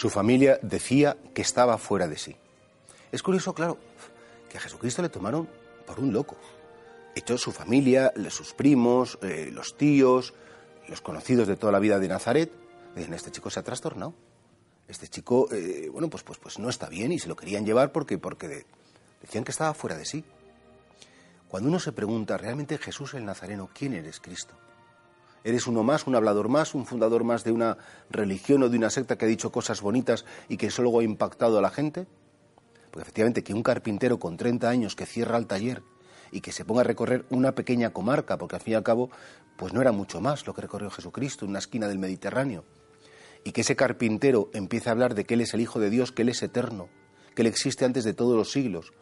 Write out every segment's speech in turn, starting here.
Su familia decía que estaba fuera de sí. Es curioso, claro, que a Jesucristo le tomaron por un loco. Hecho su familia, sus primos, eh, los tíos, los conocidos de toda la vida de Nazaret, dicen, este chico se ha trastornado. Este chico, eh, bueno, pues, pues, pues no está bien y se lo querían llevar porque, porque decían que estaba fuera de sí. Cuando uno se pregunta, ¿realmente Jesús el Nazareno, quién eres Cristo? ¿Eres uno más, un hablador más, un fundador más de una religión o de una secta que ha dicho cosas bonitas y que eso luego ha impactado a la gente? Porque efectivamente que un carpintero con 30 años que cierra el taller y que se ponga a recorrer una pequeña comarca, porque al fin y al cabo, pues no era mucho más lo que recorrió Jesucristo, una esquina del Mediterráneo, y que ese carpintero empiece a hablar de que Él es el Hijo de Dios, que Él es eterno, que Él existe antes de todos los siglos,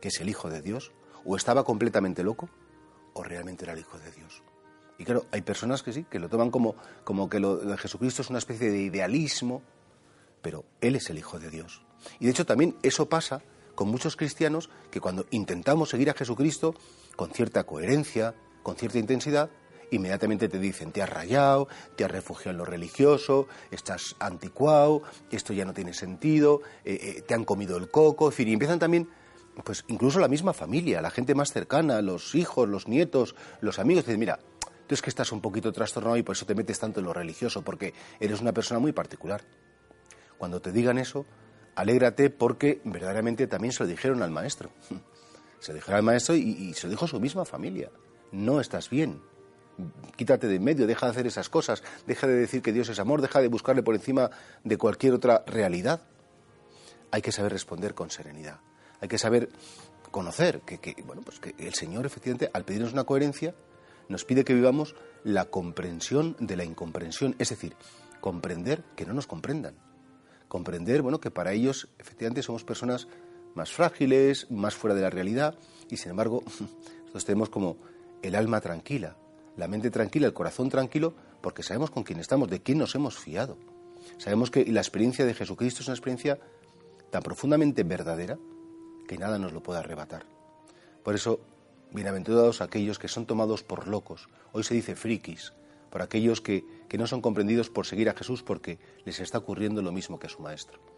que es el Hijo de Dios, o estaba completamente loco, o realmente era el Hijo de Dios. Y claro, hay personas que sí, que lo toman como, como que lo de Jesucristo es una especie de idealismo, pero Él es el Hijo de Dios. Y de hecho también eso pasa con muchos cristianos que cuando intentamos seguir a Jesucristo con cierta coherencia, con cierta intensidad, inmediatamente te dicen, te has rayado, te has refugiado en lo religioso, estás anticuado, esto ya no tiene sentido, eh, eh, te han comido el coco, en fin, y empiezan también, pues incluso la misma familia, la gente más cercana, los hijos, los nietos, los amigos, dicen, mira, tú es que estás un poquito trastornado y por eso te metes tanto en lo religioso, porque eres una persona muy particular. Cuando te digan eso, alégrate porque verdaderamente también se lo dijeron al maestro. Se lo dijeron al maestro y, se lo dijo su misma familia. No estás bien. Quítate de en medio, deja de hacer esas cosas, deja de decir que Dios es amor, deja de buscarle por encima de cualquier otra realidad. Hay que saber responder con serenidad. Hay que saber conocer que, bueno, pues que el Señor efectivamente al pedirnos una coherencia nos pide que vivamos la comprensión de la incomprensión, es decir, comprender que no nos comprendan comprender, bueno, que para ellos efectivamente somos personas más frágiles, más fuera de la realidad, y sin embargo, nosotros tenemos como el alma tranquila, la mente tranquila, el corazón tranquilo, porque sabemos con quién estamos, de quién nos hemos fiado. Sabemos que la experiencia de Jesucristo es una experiencia tan profundamente verdadera que nada nos lo puede arrebatar. Por eso, bienaventurados aquellos que son tomados por locos. Hoy se dice frikis, por aquellos que, que no son comprendidos por seguir a Jesús porque les está ocurriendo lo mismo que a su Maestro.